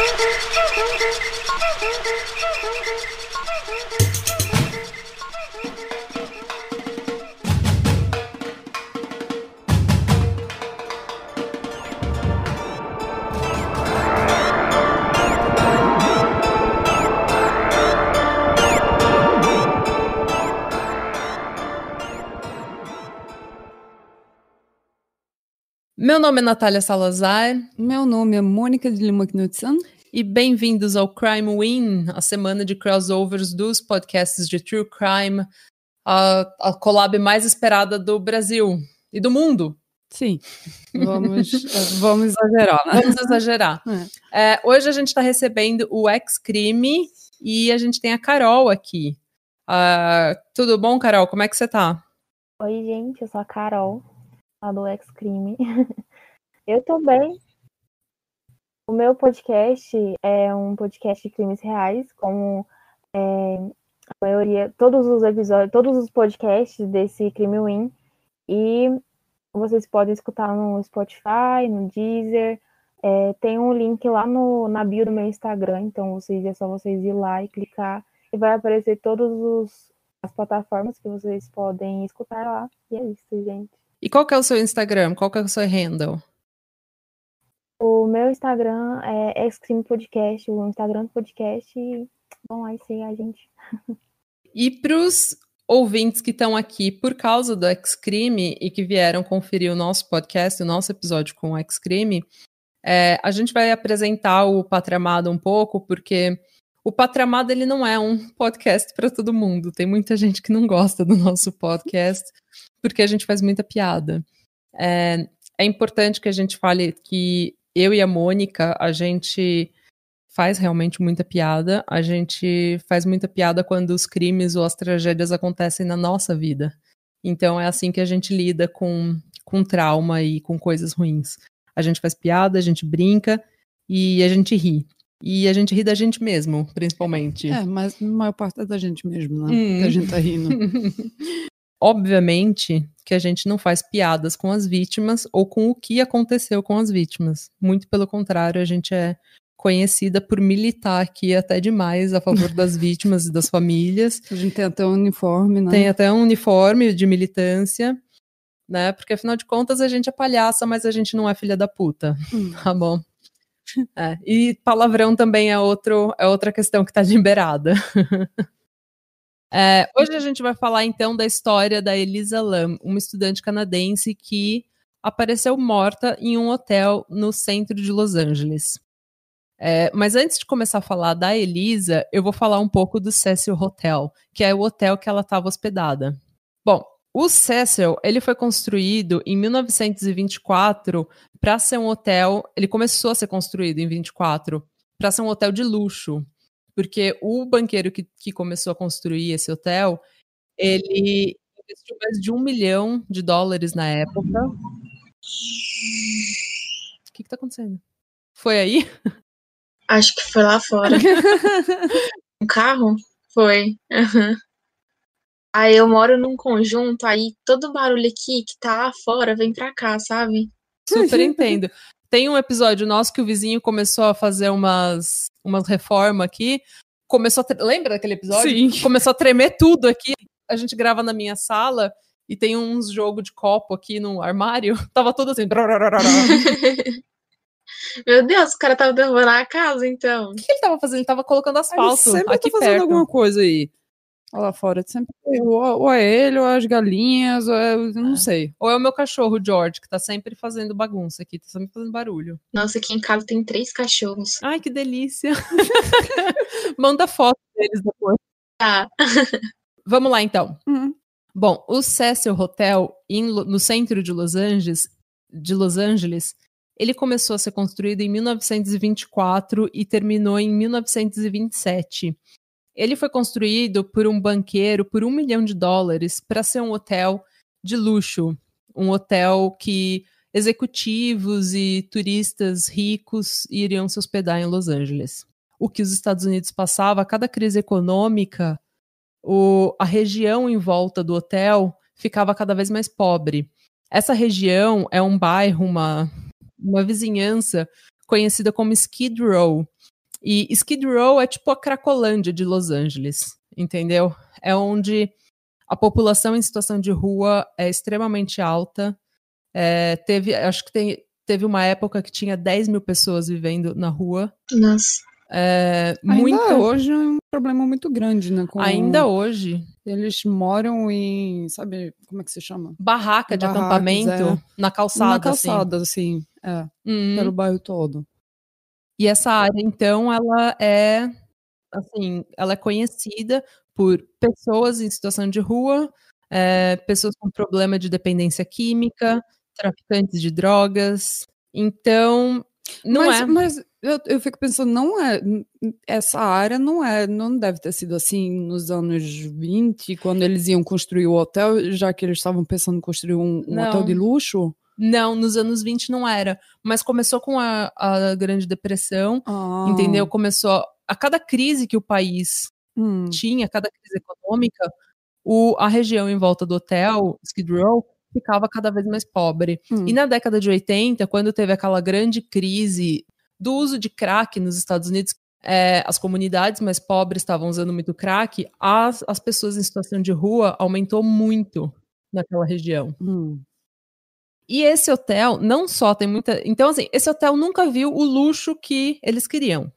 Thank you. Meu nome é Natália Salazar. Meu nome é Mônica de Lima Knudsen. E bem-vindos ao Crime Win, a semana de crossovers dos podcasts de True Crime, a, a collab mais esperada do Brasil e do mundo. Sim, vamos, vamos exagerar, né? Vamos exagerar. É. É, hoje a gente está recebendo o Ex-Crime e a gente tem a Carol aqui. Uh, tudo bom, Carol? Como é que você tá? Oi, gente, eu sou a Carol, a do Ex-Crime. eu tô bem. O meu podcast é um podcast de crimes reais, como é, a maioria, todos os episódios, todos os podcasts desse Crime Win. E vocês podem escutar no Spotify, no Deezer. É, tem um link lá no, na bio do meu Instagram, então vocês, é só vocês ir lá e clicar e vai aparecer todas as plataformas que vocês podem escutar lá. E é isso, gente. E qual que é o seu Instagram? Qual que é o seu handle? O meu Instagram é Xcrime Podcast, o Instagram do podcast. Vão lá e seguir a gente. E para os ouvintes que estão aqui por causa do X-Crime e que vieram conferir o nosso podcast, o nosso episódio com o X-Crime, é, a gente vai apresentar o Patramado um pouco, porque o Patramado ele não é um podcast para todo mundo. Tem muita gente que não gosta do nosso podcast, porque a gente faz muita piada. É, é importante que a gente fale que eu e a Mônica, a gente faz realmente muita piada. A gente faz muita piada quando os crimes ou as tragédias acontecem na nossa vida. Então é assim que a gente lida com, com trauma e com coisas ruins. A gente faz piada, a gente brinca e a gente ri. E a gente ri da gente mesmo, principalmente. É, mas a maior parte é da gente mesmo, né? Hum. Que a gente tá rindo. Obviamente que a gente não faz piadas com as vítimas ou com o que aconteceu com as vítimas. Muito pelo contrário, a gente é conhecida por militar aqui até demais a favor das vítimas e das famílias. A gente tem até um uniforme, né? Tem até um uniforme de militância, né? Porque afinal de contas a gente é palhaça, mas a gente não é filha da puta, hum. tá bom? É, e palavrão também é, outro, é outra questão que está liberada. é, hoje a gente vai falar então da história da Elisa Lam, uma estudante canadense que apareceu morta em um hotel no centro de Los Angeles. É, mas antes de começar a falar da Elisa, eu vou falar um pouco do Cecil Hotel, que é o hotel que ela estava hospedada. Bom, o Cecil, ele foi construído em 1924 para ser um hotel. Ele começou a ser construído em 24 para ser um hotel de luxo, porque o banqueiro que, que começou a construir esse hotel, ele investiu mais de um milhão de dólares na época. O que está acontecendo? Foi aí? Acho que foi lá fora. um carro? Foi. Uhum. Aí eu moro num conjunto, aí todo barulho aqui que tá lá fora vem pra cá, sabe? Super entendo. Tem um episódio nosso que o vizinho começou a fazer umas, umas reformas aqui. Começou a Lembra daquele episódio? Sim. Começou a tremer tudo aqui. A gente grava na minha sala e tem uns jogo de copo aqui no armário. Tava tudo assim. Meu Deus, o cara tava derrubando a casa, então. O que, que ele tava fazendo? Ele tava colocando asfalto ele sempre aqui tá fazendo perto. alguma coisa aí. Olha lá fora, sempre ou, ou é ele, ou é as galinhas, ou é, eu não sei. Ou é o meu cachorro, George, que tá sempre fazendo bagunça aqui, tá sempre fazendo barulho. Nossa, aqui em casa tem três cachorros. Ai, que delícia. Manda foto deles depois. Tá. Vamos lá, então. Uhum. Bom, o Cecil Hotel, em, no centro de Los Angeles, de Los Angeles, ele começou a ser construído em 1924 e terminou em 1927. Ele foi construído por um banqueiro por um milhão de dólares para ser um hotel de luxo, um hotel que executivos e turistas ricos iriam se hospedar em Los Angeles. O que os Estados Unidos passava, a cada crise econômica, o, a região em volta do hotel ficava cada vez mais pobre. Essa região é um bairro, uma, uma vizinhança conhecida como Skid Row, E Skid Row é tipo a Cracolândia de Los Angeles, entendeu? É onde a população em situação de rua é extremamente alta. É, teve, acho que tem, teve uma época que tinha 10 mil pessoas vivendo na rua. Nossa. É, Ainda muito, hoje é um problema muito grande, né? com- ainda hoje, Eles moram em, sabe, como é que se chama? barraca de Barracas, acampamento na calçada. Na calçada, assim, é, Assim. Uhum. pelo bairro todo. E essa área, então, ela é assim, ela é conhecida por pessoas em situação de rua, é, pessoas com problema de dependência química, traficantes de drogas. Então, não mas, é. mas eu, eu fico pensando, não é. Essa área não é. Não deve ter sido assim nos anos 20, quando eles iam construir o hotel, já que eles estavam pensando em construir um, um hotel de luxo. Não, nos anos 20 não era. Mas começou com a, a Grande Depressão, Ah, entendeu? Começou. A cada crise que o país hum, tinha, cada crise econômica, o, a região em volta do hotel, Skid Row, ficava cada vez mais pobre. hum. E na década de 80, quando teve aquela grande crise do uso de crack nos Estados Unidos, é, as comunidades mais pobres estavam usando muito crack, as, as pessoas em situação de rua aumentou muito naquela região. Hum. E esse hotel não só tem muita. Então, assim, esse hotel nunca viu o luxo que eles queriam.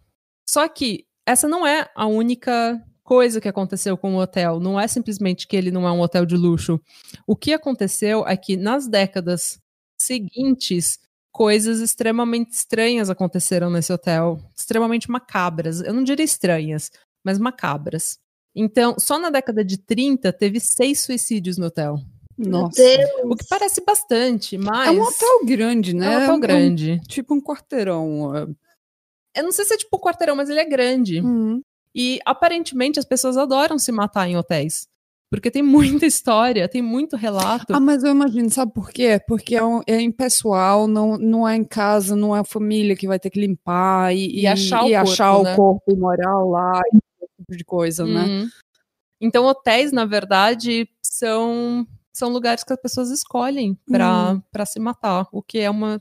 Só que essa não é a única coisa que aconteceu com o hotel. Não é simplesmente que ele não é um hotel de luxo. O que aconteceu é que nas décadas seguintes, coisas extremamente estranhas aconteceram nesse hotel. Extremamente macabras. Eu não diria estranhas, mas macabras. Então, só na década de 30 teve seis suicídios no hotel. Nossa. O que parece bastante, mas. É um hotel grande, né? É um hotel grande. tipo um quarteirão. é. Eu não sei se é tipo quarteirão, mas ele é grande. Hum. E aparentemente as pessoas adoram se matar em hotéis. Porque tem muita história, tem muito relato. Ah, mas eu imagino, sabe por quê? Porque é, um- é impessoal, não, não é em casa, não é a família que vai ter que limpar e, E achar o e corpo, achar né? o corpo e moral lá, esse tipo de coisa, né? Uhum. Então, hotéis, na verdade, são, são lugares que as pessoas escolhem pra pra se matar. O que é uma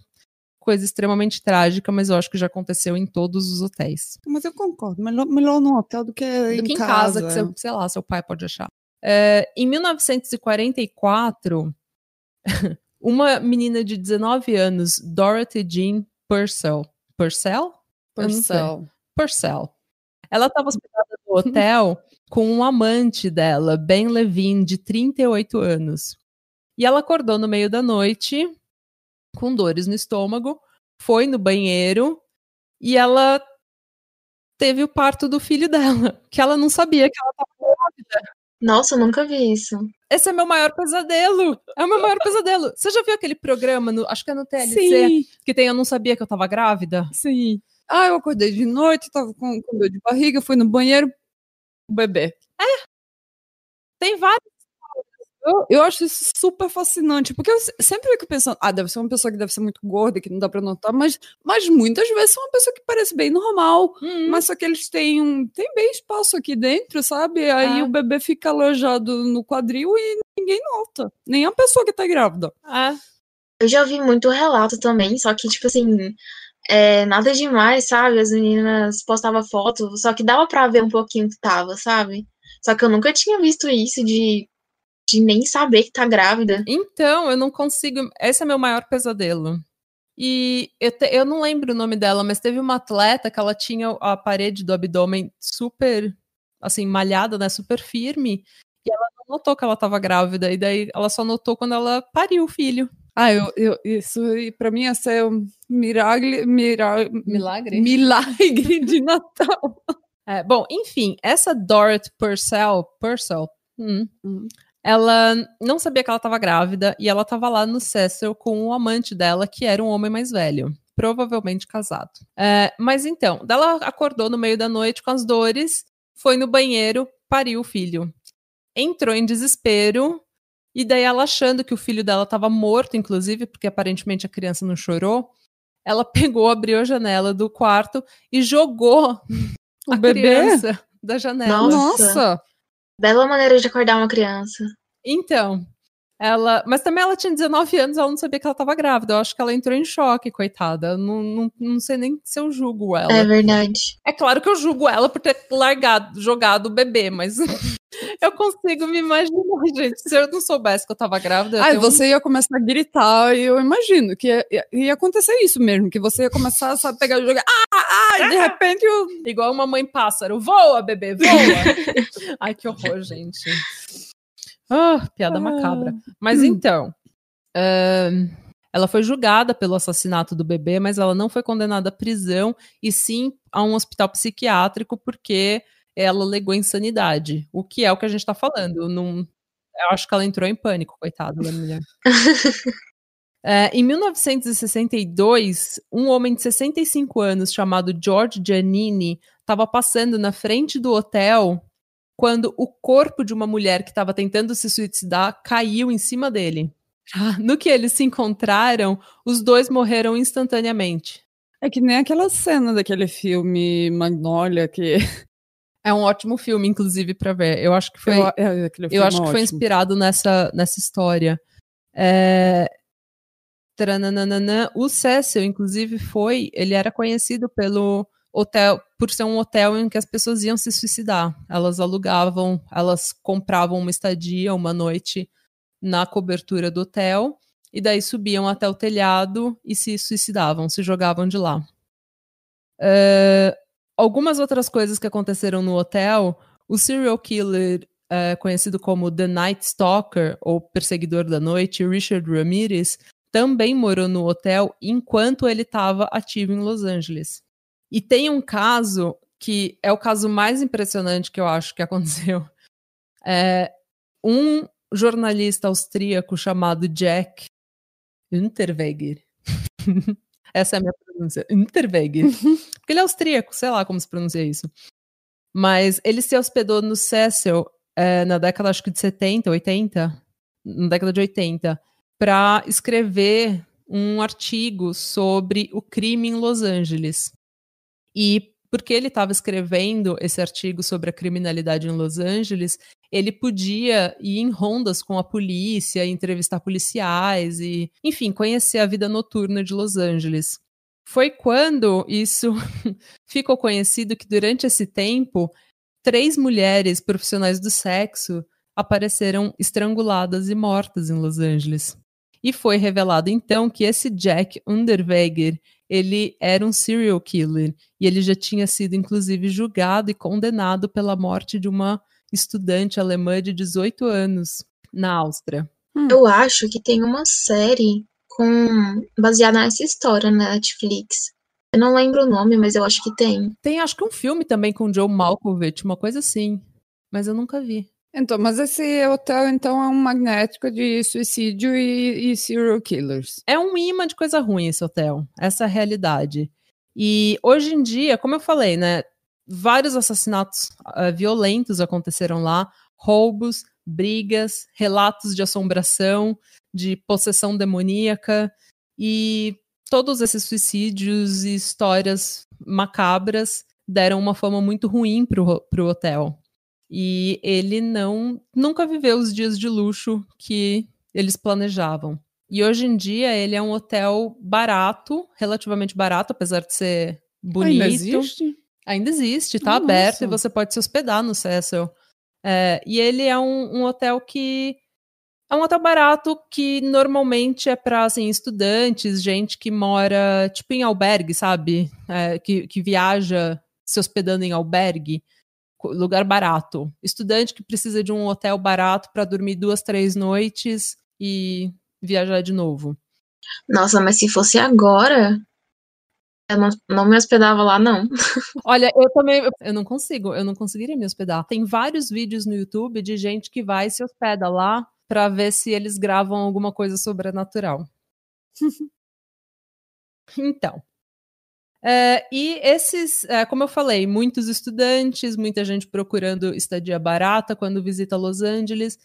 coisa extremamente trágica, mas eu acho que já aconteceu em todos os hotéis. Mas eu concordo, melhor, melhor no hotel do que do em que em casa. casa, que seu, sei lá, seu pai pode achar. É, em 1944, uma menina de 19 anos, Dorothy Jean Purcell. Purcell? Purcell. Purcell. Ela estava hospedada no hotel com um amante dela, Ben Levine, de 38 anos. E ela acordou no meio da noite, com dores no estômago, foi no banheiro e ela teve o parto do filho dela, que ela não sabia que ela estava Nossa, eu nunca vi isso. Esse é meu maior pesadelo. É o meu maior pesadelo. Você já viu aquele programa, no- acho que é no TLC, Sim, que tem Eu Não Sabia Que Eu Tava Grávida? sim. Ah, eu acordei de noite, tava com, com dor de barriga, fui no banheiro, o bebê. Tem vários. Eu, eu acho isso super fascinante, porque eu se- sempre fico pensando, ah, deve ser uma pessoa que deve ser muito gorda, que não dá pra notar, mas, mas muitas vezes são uma pessoa que parece bem normal, Hum, mas só que eles têm um, tem bem espaço aqui dentro, sabe? Aí Ah. o bebê fica alojado no quadril e ninguém nota, nem a pessoa que tá grávida. é. Eu já ouvi muito relato também, só que, tipo assim, é, nada demais, sabe? As meninas postavam foto, só que dava pra ver um pouquinho que tava, sabe? Só que eu nunca tinha visto isso de, de nem saber que tá grávida. Então, eu não consigo. Esse é meu maior pesadelo. E eu, te- eu não lembro o nome dela, mas teve uma atleta que ela tinha a parede do abdômen super, assim, malhada, né? Super firme. E ela não notou que ela tava grávida. E daí ela só notou quando ela pariu o filho. Ah, eu, eu, isso pra mim ia ser um milagre, mira, Milagre? milagre de Natal. É, bom, enfim, essa Dorothy Purcell, Purcell hum, Hum. ela não sabia que ela estava grávida e ela estava lá no Cecil com o amante dela, que era um homem mais velho, provavelmente casado. É, mas então, ela acordou no meio da noite com as dores, foi no banheiro, pariu o filho. Entrou em desespero e daí ela achando que o filho dela estava morto, inclusive, porque aparentemente a criança não chorou, ela pegou, abriu a janela do quarto e jogou O a bebê? criança da janela. Nossa. Nossa! Bela maneira de acordar uma criança. Então, ela, mas também ela tinha 19 anos, ela não sabia que ela estava grávida. Eu acho que ela entrou em choque, coitada. Não, não, não sei nem se eu julgo ela. É verdade. É claro que eu julgo ela por ter largado, jogado o bebê, mas eu consigo me imaginar, gente. Se eu não soubesse que eu estava grávida. Eu Ai, tenho um- você ia começar a gritar e eu imagino que ia, ia- ia acontecer isso mesmo, que você ia começar a pegar e jogar. Ah, ah, e de repente eu Igual uma mãe pássaro. Voa, bebê, voa! Ai, que horror, gente. Ah, piada macabra. Mas Hum. então, ahn, ela foi julgada pelo assassinato do bebê, mas ela não foi condenada à prisão, e sim a um hospital psiquiátrico, porque ela alegou insanidade. O que é o que a gente tá falando. Eu, não, eu acho que ela entrou em pânico, coitada da mulher. É, em 1962, um homem de 65 anos chamado George Giannini estava passando na frente do hotel quando o corpo de uma mulher que estava tentando se suicidar caiu em cima dele. Ah, No que eles se encontraram, os dois morreram instantaneamente. É que nem aquela cena daquele filme Magnolia que É um ótimo filme, inclusive, para ver. Eu acho que foi, eu, é, eu acho que foi ótimo. inspirado nessa, nessa história. É... O Cecil, inclusive, foi. Ele era conhecido pelo hotel, por ser um hotel em que as pessoas iam se suicidar. Elas alugavam, elas compravam uma estadia, uma noite na cobertura do hotel, e daí subiam até o telhado e se suicidavam, se jogavam de lá. É, algumas outras coisas que aconteceram no hotel, o serial killer é, conhecido como The Night Stalker, ou Perseguidor da Noite, Richard Ramirez, também morou no hotel enquanto ele estava ativo em Los Angeles. E tem um caso que é o caso mais impressionante que eu acho que aconteceu. É, um jornalista austríaco chamado Jack Unterweger. Essa é a minha pronúncia. Unterweger. Porque ele é austríaco, sei lá como se pronuncia isso. Mas ele se hospedou no Cecil é, na década, acho que de 70, 80, na década de 80, para escrever um artigo sobre o crime em Los Angeles. E porque ele estava escrevendo esse artigo sobre a criminalidade em Los Angeles, ele podia ir em rondas com a polícia, entrevistar policiais e, enfim, conhecer a vida noturna de Los Angeles. Foi quando isso ficou conhecido que durante esse tempo, três mulheres profissionais do sexo apareceram estranguladas e mortas em Los Angeles. E foi revelado então que esse Jack Underweger, ele era um serial killer e ele já tinha sido inclusive julgado e condenado pela morte de uma estudante alemã de 18 anos na Áustria. Eu acho que tem uma série com baseada nessa história na Netflix. Eu não lembro o nome, mas eu acho que tem. Tem acho que um filme também com Joe Malkovich, uma coisa assim, mas eu nunca vi. Então, mas esse hotel, então, é um magnético de suicídio e, e serial killers. É um imã de coisa ruim esse hotel. Essa é a realidade. E hoje em dia, como eu falei, né? Vários assassinatos uh, violentos aconteceram lá, roubos, brigas, relatos de assombração, de possessão demoníaca e todos esses suicídios e histórias macabras deram uma fama muito ruim pro, pro hotel. E ele não nunca viveu os dias de luxo que eles planejavam. E hoje em dia ele é um hotel barato, relativamente barato, apesar de ser bonito. Ainda existe? Ainda existe, tá Nossa. aberto e você pode se hospedar no Cecil. É, e ele é um, um hotel que é um hotel barato que normalmente é para assim, estudantes, gente que mora tipo em albergue, sabe? É, que, que viaja se hospedando em albergue, lugar barato. Estudante que precisa de um hotel barato para dormir duas, três noites e viajar de novo. Nossa, mas se fosse agora, eu não, não me hospedava lá, não. Olha, eu também, eu não consigo, eu não conseguiria me hospedar. Tem vários vídeos no YouTube de gente que vai e se hospeda lá pra ver se eles gravam alguma coisa sobrenatural. então. É, e esses, é, como eu falei, muitos estudantes, muita gente procurando estadia barata quando visita Los Angeles.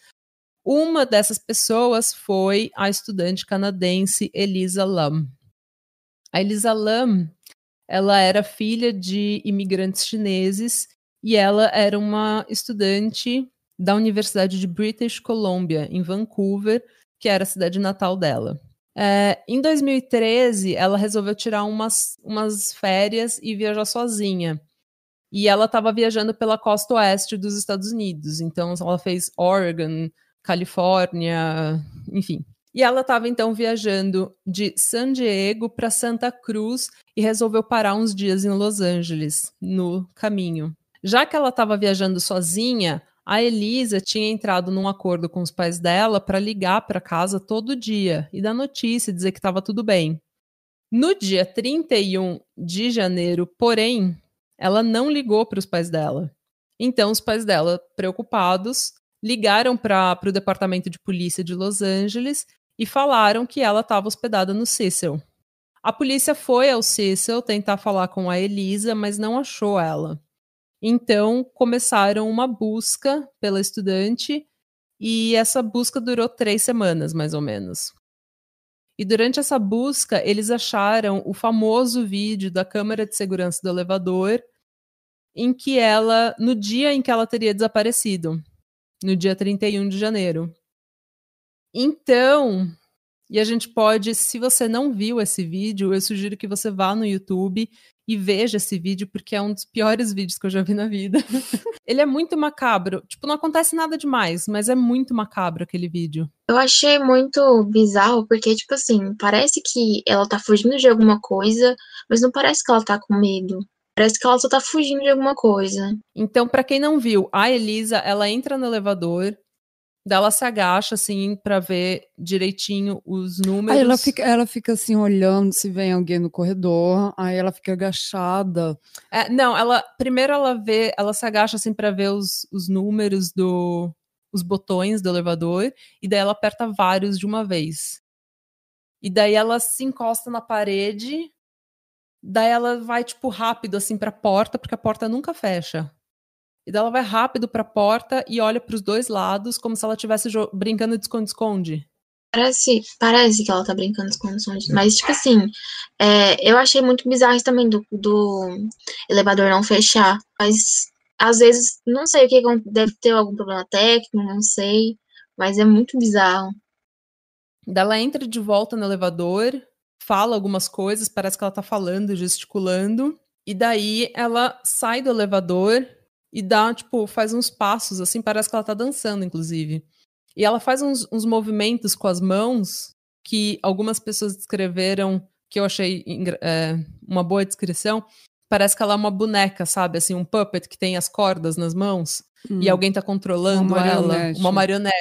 Uma dessas pessoas foi a estudante canadense Elisa Lam. A Elisa Lam, ela era filha de imigrantes chineses e ela era uma estudante da Universidade de British Columbia, em Vancouver, que era a cidade natal dela. É, em 2013, ela resolveu tirar umas, umas férias e viajar sozinha. E ela estava viajando pela costa oeste dos Estados Unidos. Então, ela fez Oregon, Califórnia, enfim. E ela estava então viajando de San Diego para Santa Cruz e resolveu parar uns dias em Los Angeles, no caminho. Já que ela estava viajando sozinha, a Elisa tinha entrado num acordo com os pais dela para ligar para casa todo dia e dar notícia, dizer que estava tudo bem. No dia 31 de janeiro, porém, ela não ligou para os pais dela. Então, os pais dela, preocupados, ligaram para o departamento de polícia de Los Angeles e falaram que ela estava hospedada no Cecil. A polícia foi ao Cecil tentar falar com a Elisa, mas não achou ela. Então, começaram uma busca pela estudante e essa busca durou três semanas, mais ou menos. E durante essa busca, eles acharam o famoso vídeo da câmera de segurança do elevador, em que ela, no dia em que ela teria desaparecido, no dia 31 de janeiro. Então, e a gente pode, se você não viu esse vídeo, eu sugiro que você vá no YouTube e veja esse vídeo, porque é um dos piores vídeos que eu já vi na vida. Ele é muito macabro. Tipo, não acontece nada demais, mas é muito macabro aquele vídeo. Eu achei muito bizarro, porque, tipo assim, parece que ela tá fugindo de alguma coisa, mas não parece que ela tá com medo. Parece que ela só tá fugindo de alguma coisa. Então, para quem não viu, a Elisa, ela entra no elevador, ela se agacha, assim, para ver direitinho os números. Aí ela fica, ela fica assim, olhando se vem alguém no corredor, aí ela fica agachada. É, não, ela primeiro ela vê, ela se agacha assim para ver os, os números do os botões do elevador e daí ela aperta vários de uma vez. E daí ela se encosta na parede, daí ela vai tipo rápido assim para a porta, porque a porta nunca fecha. E daí ela vai rápido para a porta e olha para os dois lados, como se ela estivesse brincando de esconde-esconde. Parece, parece que ela tá brincando de esconde-esconde. Mas, tipo assim, é, eu achei muito bizarro também do, do elevador não fechar. Mas, às vezes, não sei o que deve ter algum problema técnico, não sei. Mas é muito bizarro. Daí ela entra de volta no elevador, fala algumas coisas, parece que ela tá falando, gesticulando. E daí ela sai do elevador e dá, tipo, faz uns passos, assim, parece que ela tá dançando, inclusive. E ela faz uns, uns movimentos com as mãos que algumas pessoas descreveram, que eu achei é, uma boa descrição. Parece que ela é uma boneca, sabe? Assim, um puppet que tem as cordas nas mãos hum. e alguém tá controlando uma ela. Uma marionete.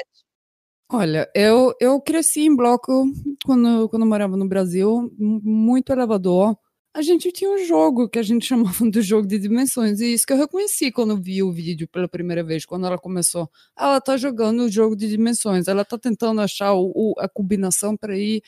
Olha, eu, eu cresci em bloco quando, quando morava no Brasil, muito elevador a gente tinha um jogo que a gente chamava de jogo de dimensões. E isso que eu reconheci quando vi o vídeo pela primeira vez, quando ela começou. Ela tá jogando o jogo de dimensões, ela tá tentando achar o, o, a combinação para ir.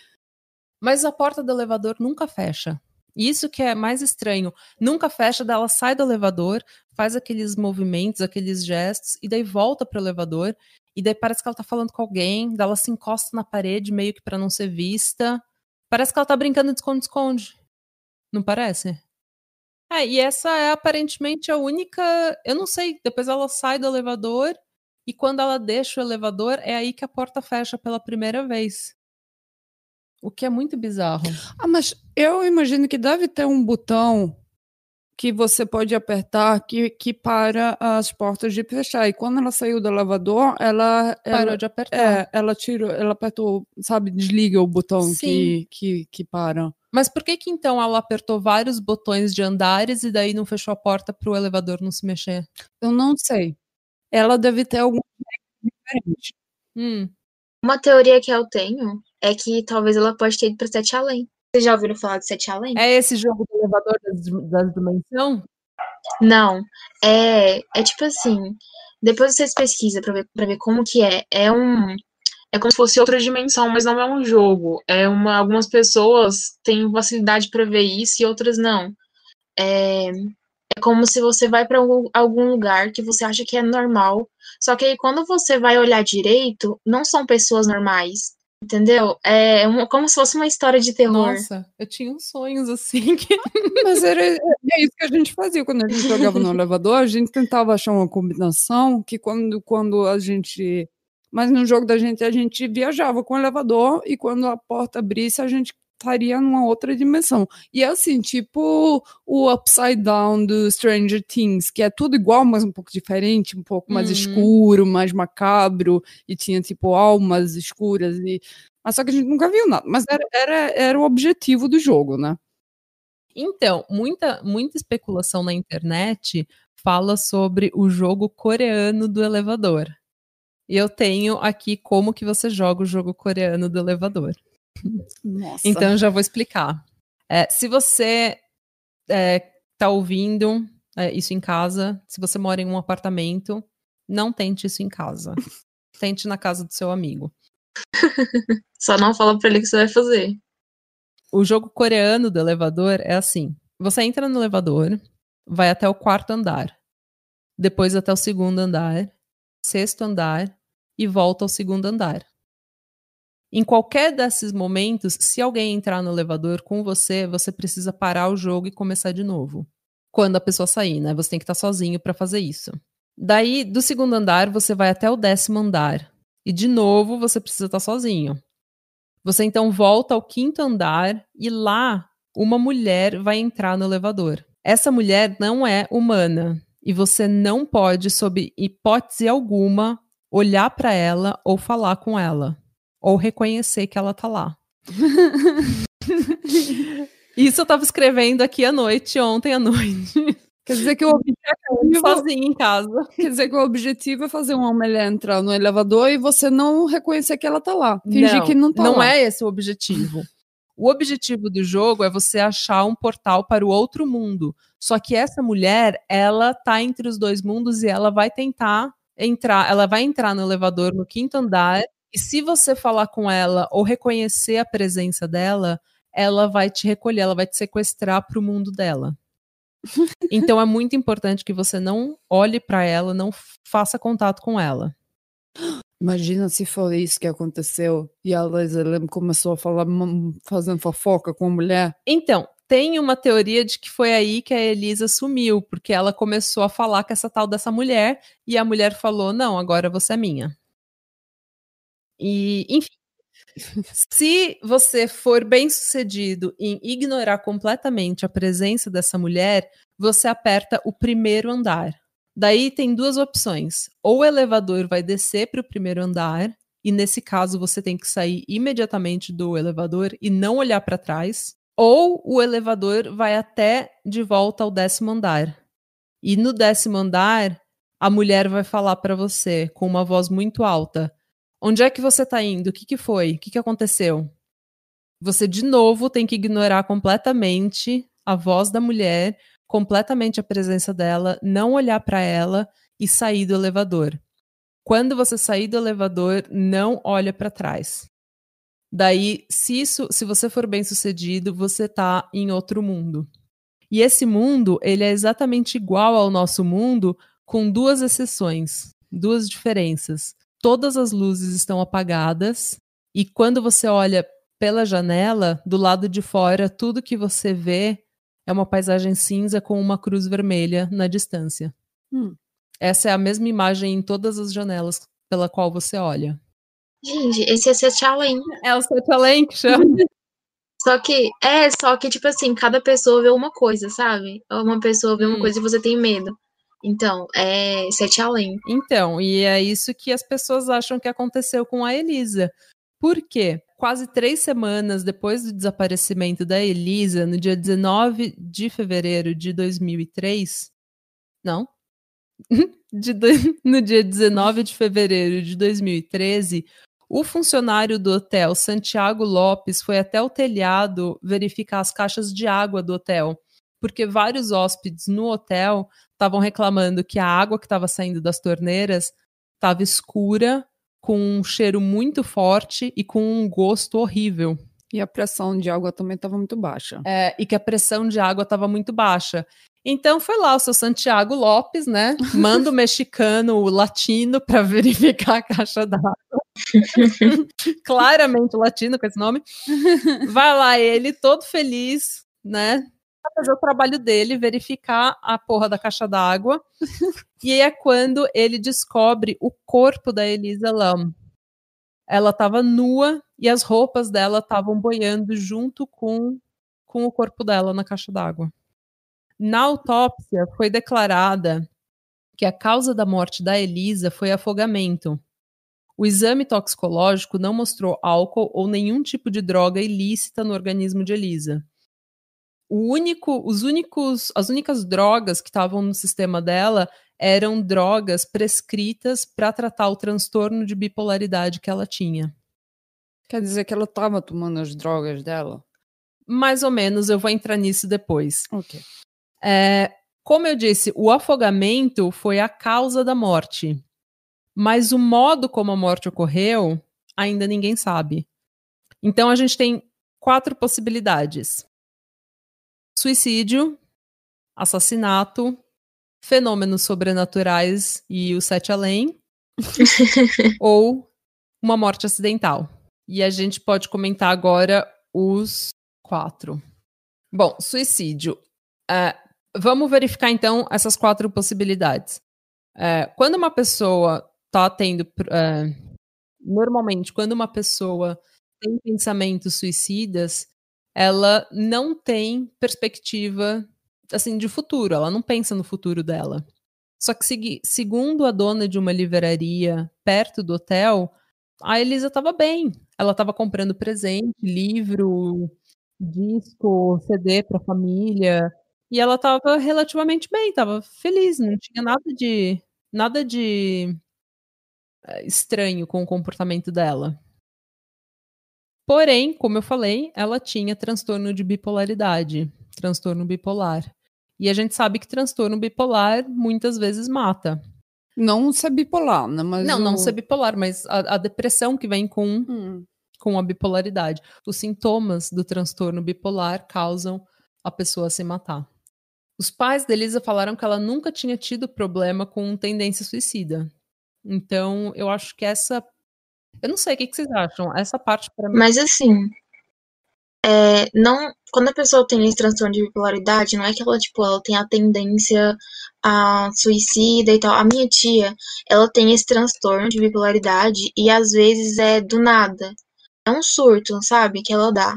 Mas a porta do elevador nunca fecha. Isso que é mais estranho. Nunca fecha, daí ela sai do elevador, faz aqueles movimentos, aqueles gestos, e daí volta pro elevador, e daí parece que ela tá falando com alguém, daí ela se encosta na parede meio que para não ser vista. Parece que ela tá brincando de esconde-esconde. Não parece? É, e essa é aparentemente a única. Eu não sei, depois ela sai do elevador e quando ela deixa o elevador, é aí que a porta fecha pela primeira vez. O que é muito bizarro. Ah, mas eu imagino que deve ter um botão que você pode apertar que, que para as portas de fechar. E quando ela saiu do elevador, ela. Parou ela, de apertar. É, ela tirou, ela apertou, sabe, desliga o botão que, que, que para. Mas por que que então ela apertou vários botões de andares e daí não fechou a porta para o elevador não se mexer? Eu não sei. Ela deve ter algum diferente. Hum. Uma teoria que eu tenho é que talvez ela pode ter ido para Sete Além. Vocês já ouviram falar de Sete Além? É esse jogo do elevador das, das dimensões? Não. É, é tipo assim. Depois vocês pesquisam para ver, pra ver como que é. É um é como se fosse outra dimensão, mas não é um jogo. É uma, algumas pessoas têm facilidade para ver isso e outras não. É, é como se você vai para algum, algum lugar que você acha que é normal, só que aí quando você vai olhar direito, não são pessoas normais. Entendeu? É uma, como se fosse uma história de terror. Nossa, eu tinha uns sonhos assim. Que... Mas era, é isso que a gente fazia quando a gente jogava no elevador. A gente tentava achar uma combinação que quando, quando a gente Mas no jogo da gente, a gente viajava com o elevador e quando a porta abrisse, a gente estaria numa outra dimensão. E é assim, tipo o Upside Down do Stranger Things, que é tudo igual, mas um pouco diferente, um pouco mais Uhum. escuro, mais macabro, e tinha tipo almas escuras e mas só que a gente nunca viu nada, mas era, era, era o objetivo do jogo, né? Então, muita, muita especulação na internet fala sobre o jogo coreano do elevador. E eu tenho aqui como que você joga o jogo coreano do elevador. Nossa. Então, já vou explicar. É, se você está ouvindo é, isso em casa, se você mora em um apartamento, não tente isso em casa. Tente na casa do seu amigo. Só não fala pra ele o que você vai fazer. O jogo coreano do elevador é assim: você entra no elevador, vai até o quarto andar, depois até o segundo andar, sexto andar e volta ao segundo andar. Em qualquer desses momentos, se alguém entrar no elevador com você, você precisa parar o jogo e começar de novo. Quando a pessoa sair, né? Você tem que estar sozinho para fazer isso. Daí, do segundo andar, você vai até o décimo andar. E de novo, você precisa estar sozinho. Você então volta ao quinto andar e lá uma mulher vai entrar no elevador. Essa mulher não é humana e você não pode, sob hipótese alguma, olhar para ela ou falar com ela ou reconhecer que ela tá lá. Isso eu tava escrevendo aqui à noite, ontem à noite, Quer dizer que o objetivo, sozinha em casa. quer dizer que o objetivo é fazer uma mulher entrar no elevador e você não reconhecer que ela tá lá. Fingir que não tá não lá. é esse o objetivo. O objetivo do jogo é você achar um portal para o outro mundo. Só que essa mulher, ela tá entre os dois mundos e ela vai tentar entrar, ela vai entrar no elevador no quinto andar e se você falar com ela ou reconhecer a presença dela, ela vai te recolher, ela vai te sequestrar para o mundo dela. Então é muito importante que você não olhe para ela, não faça contato com ela. Imagina se for isso que aconteceu e a Liza Lam começou a falar, fazendo fofoca com a mulher. Então, tem uma teoria de que foi aí que a Elisa sumiu, porque ela começou a falar com essa tal dessa mulher e a mulher falou: Não, agora você é minha. E, enfim. Se você for bem sucedido em ignorar completamente a presença dessa mulher, você aperta o primeiro andar. Daí tem duas opções. Ou o elevador vai descer para o primeiro andar, e nesse caso você tem que sair imediatamente do elevador e não olhar para trás. Ou o elevador vai até de volta ao décimo andar. E no décimo andar, a mulher vai falar para você com uma voz muito alta: Onde é que você tá indo? O que, que foi? O que, que aconteceu? Você de novo tem que ignorar completamente a voz da mulher, completamente a presença dela, não olhar para ela e sair do elevador. Quando você sair do elevador, não olha para trás. Daí, se isso, se você for bem sucedido, você tá em outro mundo. E esse mundo, ele é exatamente igual ao nosso mundo, com duas exceções, duas diferenças. Todas as luzes estão apagadas e quando você olha pela janela, do lado de fora, tudo que você vê é uma paisagem cinza com uma cruz vermelha na distância. Hum. Essa é a mesma imagem em todas as janelas pela qual você olha. Gente, esse é Sete Além. É o Sete Além que chama. Só que, é, só que, tipo assim, cada pessoa vê uma coisa, sabe? Uma pessoa vê uma Hum. coisa e você tem medo. Então, é Sete Além. Então, e é isso que as pessoas acham que aconteceu com a Elisa. Por quê? Quase três semanas depois do desaparecimento da Elisa, no dia 19 de fevereiro de 2003. Não? De no dia 19 de fevereiro de 2013, o funcionário do hotel, Santiago Lopes, foi até o telhado verificar as caixas de água do hotel, porque vários hóspedes no hotel estavam reclamando que a água que estava saindo das torneiras estava escura, com um cheiro muito forte e com um gosto horrível. E a pressão de água também estava muito baixa. É, e que a pressão de água estava muito baixa. Então foi lá o seu Santiago Lopes, né? Manda o mexicano, o latino, para verificar a caixa d'água. Claramente latino com esse nome. Vai lá ele, todo feliz, né? Pra fazer o trabalho dele, verificar a porra da caixa d'água. e é quando ele descobre o corpo da Elisa Lam. ela estava nua e as roupas dela estavam boiando junto com, com o corpo dela na caixa d'água. Na autópsia, foi declarada que a causa da morte da Elisa foi afogamento. O exame toxicológico não mostrou álcool ou nenhum tipo de droga ilícita no organismo de Elisa. O único, os únicos, as únicas drogas que estavam no sistema dela eram drogas prescritas para tratar o transtorno de bipolaridade que ela tinha. Quer dizer que ela estava tomando as drogas dela? Mais ou menos, eu vou entrar nisso depois. Ok. É, como eu disse, o afogamento foi a causa da morte. Mas o modo como a morte ocorreu, ainda ninguém sabe. Então a gente tem quatro possibilidades: suicídio, assassinato, fenômenos sobrenaturais e o sete além, ou uma morte acidental. E a gente pode comentar agora os quatro. Bom, suicídio. Uh, vamos verificar então essas quatro possibilidades. Uh, quando uma pessoa está tendo. Uh, normalmente, quando uma pessoa tem pensamentos suicidas, ela não tem perspectiva assim de futuro, ela não pensa no futuro dela. Só que segundo a dona de uma livraria perto do hotel, a Elisa estava bem. Ela estava comprando presente, livro, disco, CD para a família, e ela estava relativamente bem, estava feliz, não tinha nada de nada de eh, estranho com o comportamento dela. Porém, como eu falei, ela tinha transtorno de bipolaridade, transtorno bipolar. E a gente sabe que transtorno bipolar muitas vezes mata. Não ser bipolar, né? Mas não, o... não ser bipolar, mas a, a depressão que vem com, hum. com a bipolaridade. Os sintomas do transtorno bipolar causam a pessoa se matar. Os pais da Elisa falaram que ela nunca tinha tido problema com tendência suicida. Então, eu acho que essa eu não sei, o que, vocês acham? Essa parte para mim. Mas assim, é, não, quando a pessoa tem esse transtorno de bipolaridade, não é que ela, tipo, ela tem a tendência a suicida e tal. A minha tia, ela tem esse transtorno de bipolaridade e às vezes é do nada. É um surto, sabe? Que ela dá.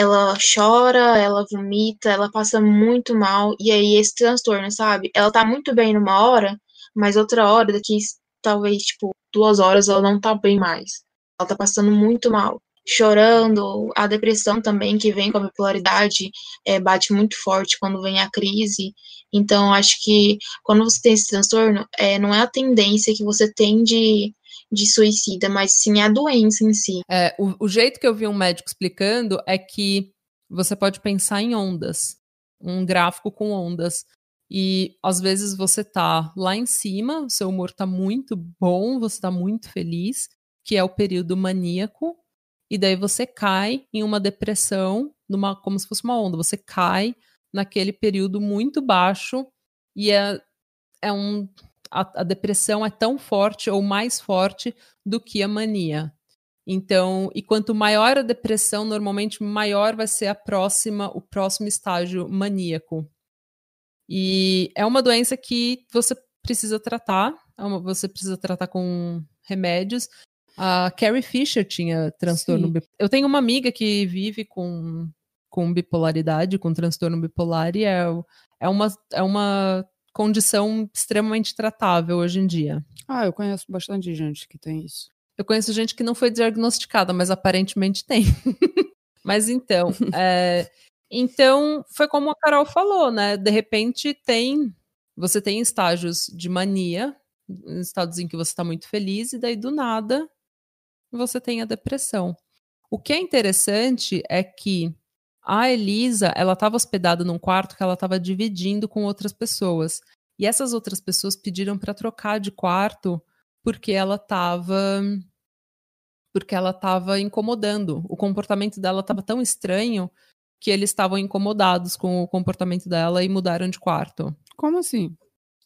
Ela chora, ela vomita, ela passa muito mal. E aí, esse transtorno, sabe? Ela tá muito bem numa hora, mas outra hora, daqui talvez, tipo, duas horas ela não tá bem mais. Ela tá passando muito mal, chorando. A depressão também, que vem com a bipolaridade, é, bate muito forte quando vem a crise. Então, acho que quando você tem esse transtorno, é, não é a tendência que você tem de, de suicida, mas sim a doença em si. É, o, o jeito que eu vi um médico explicando é que você pode pensar em ondas, um gráfico com ondas. E às vezes você tá lá em cima, o seu humor tá muito bom, você tá muito feliz, que é o período maníaco, e daí você cai em uma depressão, numa, como se fosse uma onda, você cai naquele período muito baixo e é, é um a, a depressão é tão forte ou mais forte do que a mania. Então, e quanto maior a depressão, normalmente maior vai ser a próxima, o próximo estágio maníaco. E é uma doença que você precisa tratar, é você precisa tratar com remédios. A Carrie Fisher tinha transtorno bipolar. Eu tenho uma amiga que vive com, com bipolaridade, com transtorno bipolar, e é, é, uma, é uma condição extremamente tratável hoje em dia. Ah, eu conheço bastante gente que tem isso. Eu conheço gente que não foi diagnosticada, mas aparentemente tem. mas então, é, então, foi como a Carol falou, né? De repente tem. Você tem estágios de mania, estados em que você está muito feliz, e daí do nada você tem a depressão. O que é interessante é que a Elisa, ela estava hospedada num quarto que ela estava dividindo com outras pessoas. E essas outras pessoas pediram para trocar de quarto porque ela estava porque ela estava incomodando. O comportamento dela estava tão estranho que eles estavam incomodados com o comportamento dela e mudaram de quarto. Como assim?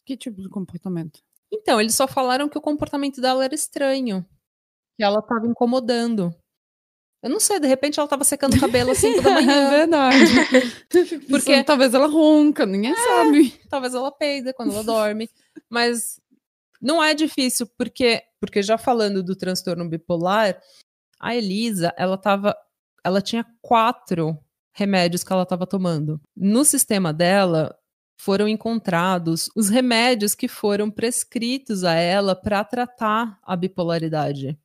Que tipo de comportamento? Então, eles só falaram que o comportamento dela era estranho. Que ela estava incomodando. Eu não sei, de repente ela estava secando o cabelo às 5 da manhã. É verdade. Porque talvez ela ronca, ninguém é, sabe. Talvez ela peida quando ela dorme. Mas não é difícil, porque porque já falando do transtorno bipolar, a Elisa, ela tava, ela tinha quatro remédios que ela estava tomando. No sistema dela, foram encontrados os remédios que foram prescritos a ela para tratar a bipolaridade.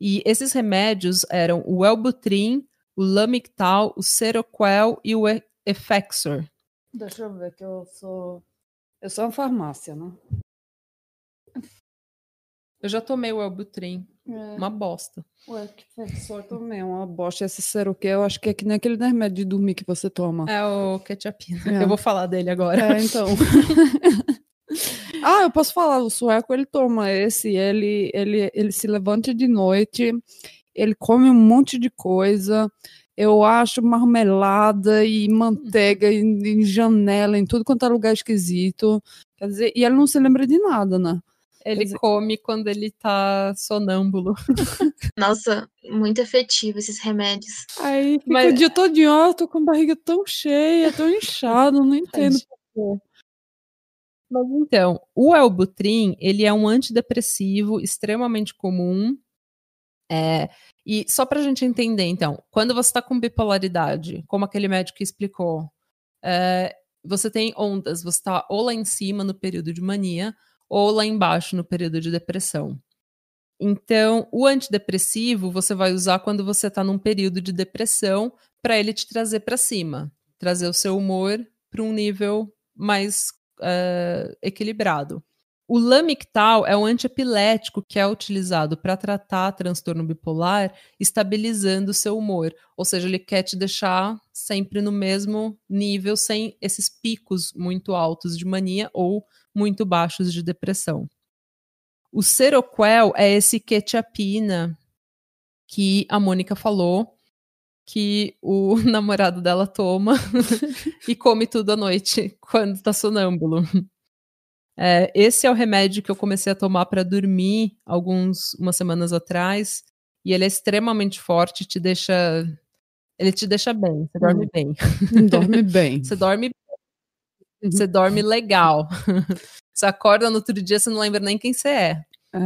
E esses remédios eram o Elbutrin, o Lamictal, o Seroquel e o Effexor. Deixa eu ver que eu sou eu sou uma farmácia, né? Eu já tomei o Elbutrin. É. Uma bosta. Ué, que professor também, uma bosta. Esse Seroquel, eu acho que é que nem aquele remédio de dormir que você toma. É o Ketchupina. É. Eu vou falar dele agora. É, então. ah, eu posso falar, o sueco, ele toma esse, ele, ele, ele se levanta de noite, ele come um monte de coisa, eu acho marmelada e manteiga em, em janela, em tudo quanto é lugar esquisito. Quer dizer, e ele não se lembra de nada, né? Ele dizer... come quando ele tá sonâmbulo. Nossa, muito efetivo esses remédios. Aí fica Mas... o dia todo, ó, tô com a barriga tão cheia, tão inchado, não entendo porquê. Mas então, o Elbutrin, ele é um antidepressivo extremamente comum. É, e só pra gente entender, então, quando você tá com bipolaridade, como aquele médico explicou, é, você tem ondas, você tá ou lá em cima no período de mania, ou lá embaixo no período de depressão. Então, o antidepressivo você vai usar quando você está num período de depressão para ele te trazer para cima, trazer o seu humor para um nível mais uh, equilibrado. O Lamictal é um antiepilético que é utilizado para tratar transtorno bipolar, estabilizando o seu humor. Ou seja, ele quer te deixar sempre no mesmo nível, sem esses picos muito altos de mania ou muito baixos de depressão. O Seroquel é esse quetiapina que a Mônica falou que o namorado dela toma e come tudo à noite quando tá sonâmbulo. É, esse é o remédio que eu comecei a tomar para dormir alguns umas semanas atrás e ele é extremamente forte, te deixa ele te deixa bem, você dorme hum. bem. Dorme bem. você dorme Uhum. Você dorme legal. você acorda no outro dia, você não lembra nem quem você é. é.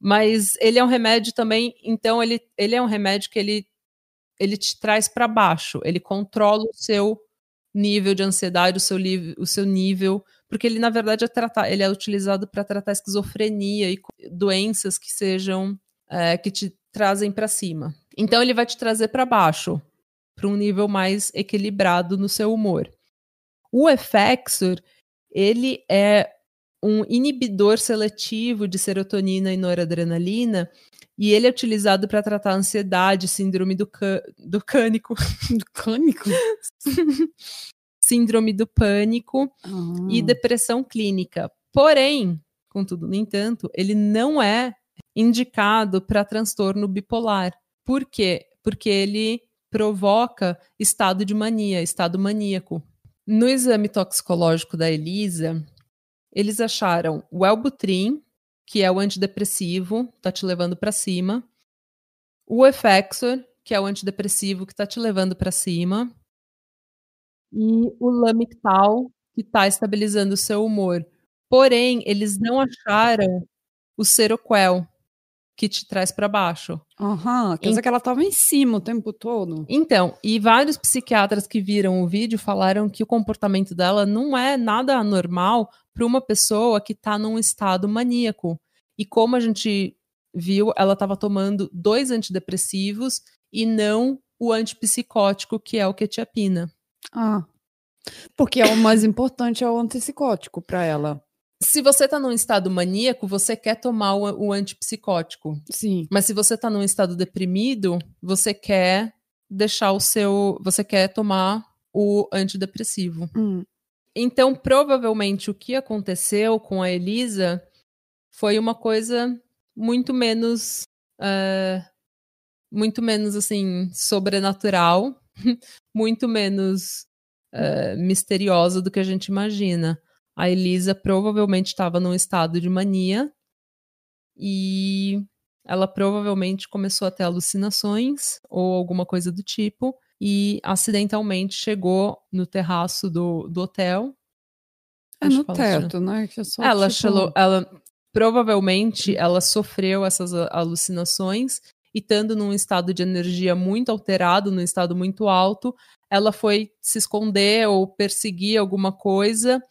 Mas ele é um remédio também, então ele, ele é um remédio que ele, ele te traz para baixo, ele controla o seu nível de ansiedade, o seu, o seu nível, porque ele na verdade é tratar, ele é utilizado para tratar esquizofrenia e doenças que sejam é, que te trazem para cima. Então ele vai te trazer para baixo, para um nível mais equilibrado no seu humor. O Effexor, ele é um inibidor seletivo de serotonina e noradrenalina, e ele é utilizado para tratar ansiedade, síndrome do, do cânico. Do cânico? síndrome do pânico ah. e depressão clínica. Porém, contudo, no entanto, ele não é indicado para transtorno bipolar. Por quê? Porque ele provoca estado de mania, estado maníaco. No exame toxicológico da Elisa, eles acharam o Elbutrin, que é o antidepressivo, tá te levando para cima, o Effexor, que é o antidepressivo que tá te levando para cima, e o Lamictal, que tá estabilizando o seu humor. Porém, eles não acharam o Seroquel, que te traz para baixo. Aham, quer dizer que ela estava em cima o tempo todo. Então, e vários psiquiatras que viram o vídeo falaram que o comportamento dela não é nada anormal para uma pessoa que está num estado maníaco. E como a gente viu, ela estava tomando dois antidepressivos e não o antipsicótico, que é o quetiapina. Ah. Porque é o mais importante é o antipsicótico para ela se você tá num estado maníaco, você quer tomar o, o antipsicótico. Sim. Mas se você tá num estado deprimido, você quer deixar o seu. Você quer tomar o antidepressivo. Hum. Então, provavelmente, o que aconteceu com a Elisa foi uma coisa muito menos. Uh, muito menos, assim, sobrenatural, muito menos uh, misteriosa do que a gente imagina a Elisa provavelmente estava num estado de mania e ela provavelmente começou a ter alucinações ou alguma coisa do tipo e acidentalmente chegou no terraço do, do hotel. É no teto, né? Que é ela, tipo... chegou, ela provavelmente ela sofreu essas alucinações e estando num estado de energia muito alterado, num estado muito alto, ela foi se esconder ou perseguir alguma coisa,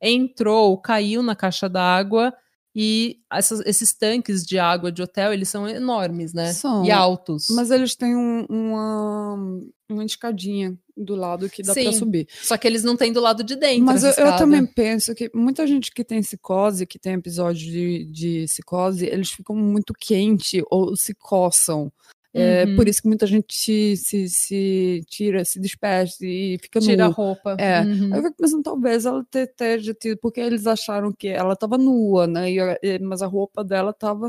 entrou, caiu na caixa d'água e essas, esses tanques de água de hotel, eles são enormes, né? São. E altos. Mas eles têm um, uma, uma escadinha do lado que dá pra subir. Só que eles não têm do lado de dentro. Mas eu, eu também penso que muita gente que tem psicose, que tem episódio de, de psicose, eles ficam muito quente ou se coçam. É Uhum. por isso que muita gente se, se, se tira, se despeste e fica Tira a roupa. É. Uhum. Eu fico pensando, talvez ela te- esteja tido, porque eles acharam que ela estava nua, né? E- mas a roupa dela estava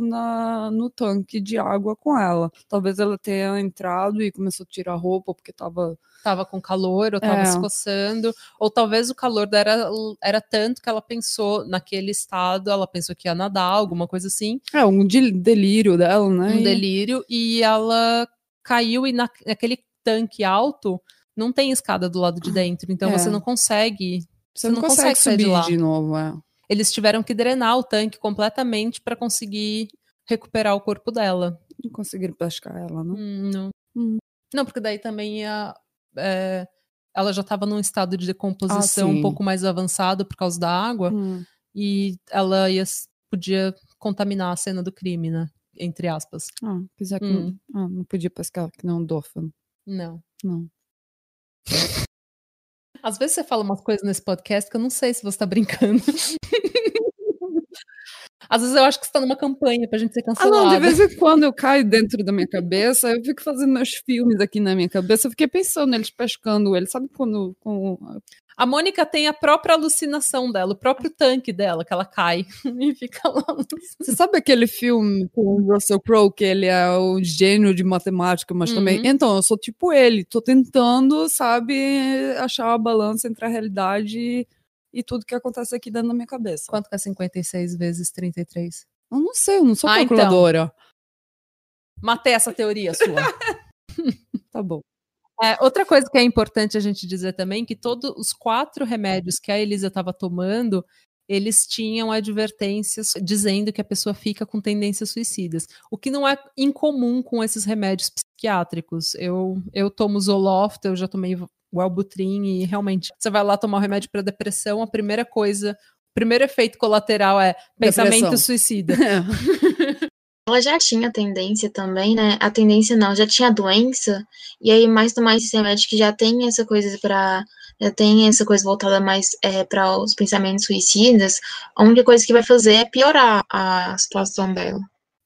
no tanque de água com ela. Talvez ela tenha entrado e começou a tirar a roupa porque estava. Tava com calor, ou tava É. se coçando, ou talvez o calor dela era, era tanto que ela pensou, naquele estado, ela pensou que ia nadar, alguma coisa assim, É, um de- delírio dela, né? um delírio, e ela caiu e na, naquele tanque alto não tem escada do lado de dentro, então É. você não consegue. Você não, consegue, sair de subir lá. de novo, é. Eles tiveram que drenar o tanque completamente para conseguir recuperar o corpo dela. Não conseguiram pescar ela, né? Hum, não. Hum. Não, porque daí também ia. É, ela já estava num estado de decomposição Ah, um pouco mais avançado por causa da água Hum. e ela ia, podia contaminar a cena do crime, né? Entre aspas. Ah, apesar que Hum. não, ah, não podia pescar que não um Dolphin. Não. Não. Às vezes você fala umas coisas nesse podcast que eu não sei se você tá brincando. Às vezes eu acho que você tá numa campanha pra gente ser Ah, cancelada. não, de vez em quando eu caio dentro da minha cabeça, eu fico fazendo meus filmes aqui na minha cabeça, eu fiquei pensando neles pescando ele, sabe quando. A Mônica tem a própria alucinação dela, o próprio tanque dela, que ela cai e fica lá. Você sabe aquele filme com o Russell Crowe, que ele é o gênio de matemática, mas também. Uhum. Então, eu sou tipo ele, tô tentando, sabe, achar a balança entre a realidade e, tudo que acontece aqui dentro da minha cabeça. Quanto que é 56 vezes 33? Eu não sei, eu não sou Ah, então. calculadora. Matei essa teoria sua. Tá bom. É, outra coisa que é importante a gente dizer também que todos os quatro remédios que a Elisa estava tomando, eles tinham advertências dizendo que a pessoa fica com tendências suicidas, o que não é incomum com esses remédios psiquiátricos. Eu, eu tomo Zoloft, eu já tomei o Albutrin e realmente você vai lá tomar o remédio para depressão, a primeira coisa, o primeiro efeito colateral é pensamento Depressão. suicida. Ela já tinha tendência também, né? A tendência não, já tinha doença. E aí, mais tomar esse remédio que já tem essa coisa pra. Já tem essa coisa voltada mais é, para os pensamentos suicidas. A única coisa que vai fazer é piorar a situação dela.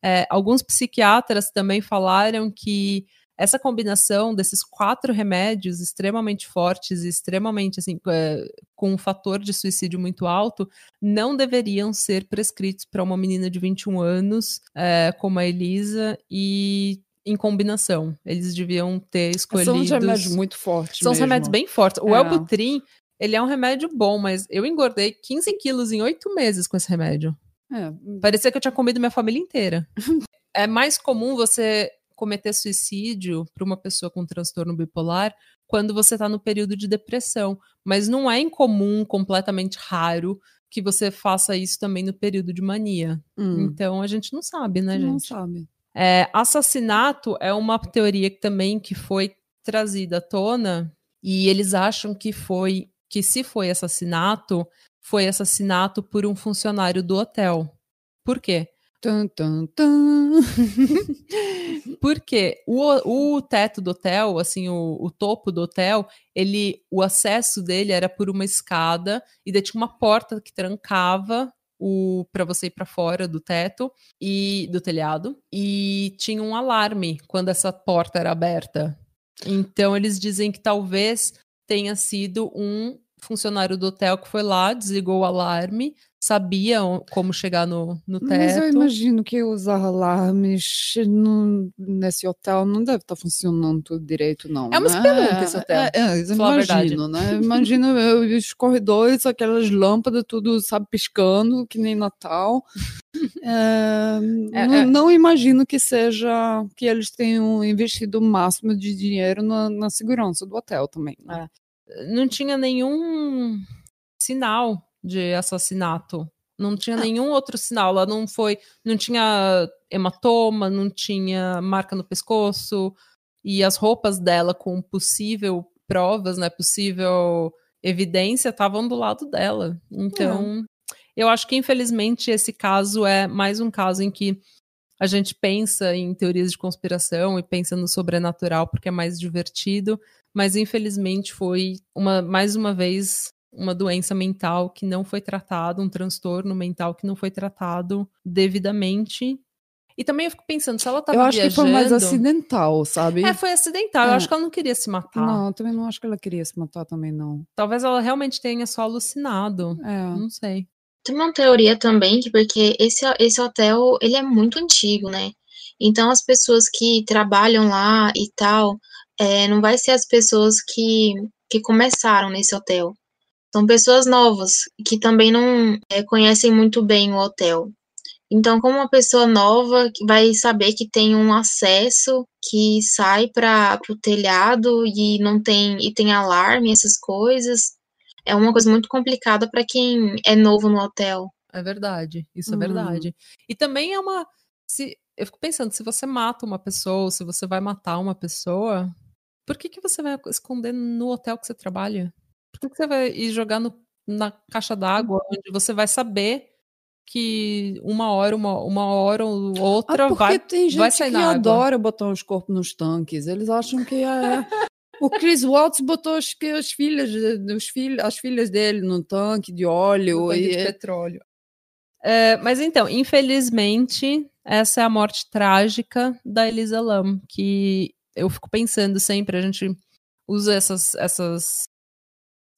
É, alguns psiquiatras também falaram que essa combinação desses quatro remédios extremamente fortes e extremamente assim é, com um fator de suicídio muito alto não deveriam ser prescritos para uma menina de 21 anos é, como a Elisa e em combinação eles deviam ter escolhido São uns remédios muito fortes. são mesmo. remédios bem fortes o É. Elbutrin ele é um remédio bom mas eu engordei 15 quilos em oito meses com esse remédio É, Parecia que eu tinha comido minha família inteira. é mais comum você cometer suicídio para uma pessoa com transtorno bipolar quando você está no período de depressão. Mas não é incomum, completamente raro, que você faça isso também no período de mania. hum, Então a gente não sabe, né, não gente? sabe. É, assassinato é uma teoria que também que foi trazida à tona e eles acham que foi que se foi assassinato foi assassinato por um funcionário do hotel. Por quê? Tum, tum, tum. Porque o, o teto do hotel, assim, o, o topo do hotel, ele, o acesso dele era por uma escada e daí tinha uma porta que trancava o para você ir para fora do teto e do telhado e tinha um alarme quando essa porta era aberta. Então eles dizem que talvez tenha sido um funcionário do hotel que foi lá, desligou o alarme, sabia como chegar no, no teto. Mas eu imagino que os alarmes no- nesse hotel não deve estar funcionando tudo direito, não. É uma né? espelunca esse hotel, É, é, imagino, né? Imagino os corredores, aquelas lâmpadas, tudo, sabe, piscando, que nem Natal. É, É, não, é. não imagino que seja que eles tenham investido o máximo de dinheiro na, na segurança do hotel também. né? Não tinha nenhum sinal de assassinato Não tinha nenhum outro sinal. Ela não foi. Não tinha hematoma, não tinha marca no pescoço. E as roupas dela com possível provas, né? Possível evidência estavam do lado dela. Então, eu acho que infelizmente esse caso é mais um caso em que a gente pensa em teorias de conspiração e pensa no sobrenatural porque é mais divertido, mas infelizmente foi uma mais uma vez uma doença mental que não foi tratado, um transtorno mental que não foi tratado devidamente. E também eu fico pensando, se ela tava Eu acho viajando... que foi mais acidental, sabe? É, foi acidental. Eu É. acho que ela não queria se matar. Não, eu também não acho que ela queria se matar também, não. Talvez ela realmente tenha só alucinado. É. Não sei. Tem uma teoria também que porque esse, esse hotel, ele é muito antigo, né? Então as pessoas que trabalham lá e tal, é, não vai ser as pessoas que, que começaram nesse hotel. São pessoas novas que também não é, conhecem muito bem o hotel. Então, como uma pessoa nova vai saber que tem um acesso que sai para o telhado e não tem e tem alarme, essas coisas, é uma coisa muito complicada para quem é novo no hotel. É verdade. Isso é Hum. verdade. E também é uma. Se, eu fico pensando, se você mata uma pessoa, ou se você vai matar uma pessoa, por que, que você vai esconder no hotel que você trabalha? Por que, que você vai ir jogar no- na caixa d'água, Uhum. onde você vai saber que uma hora, uma, uma hora ou outra Ah, porque vai. tem gente vai sair que na água. adora botar os corpos nos tanques. Eles acham que é. O Chris Watts botou as, as filhas, os filhos, as filhas dele no tanque de óleo. tanque e de é- petróleo. É, mas então, infelizmente, essa é a morte trágica da Elisa Lam, que eu fico pensando sempre, a gente usa essas, essas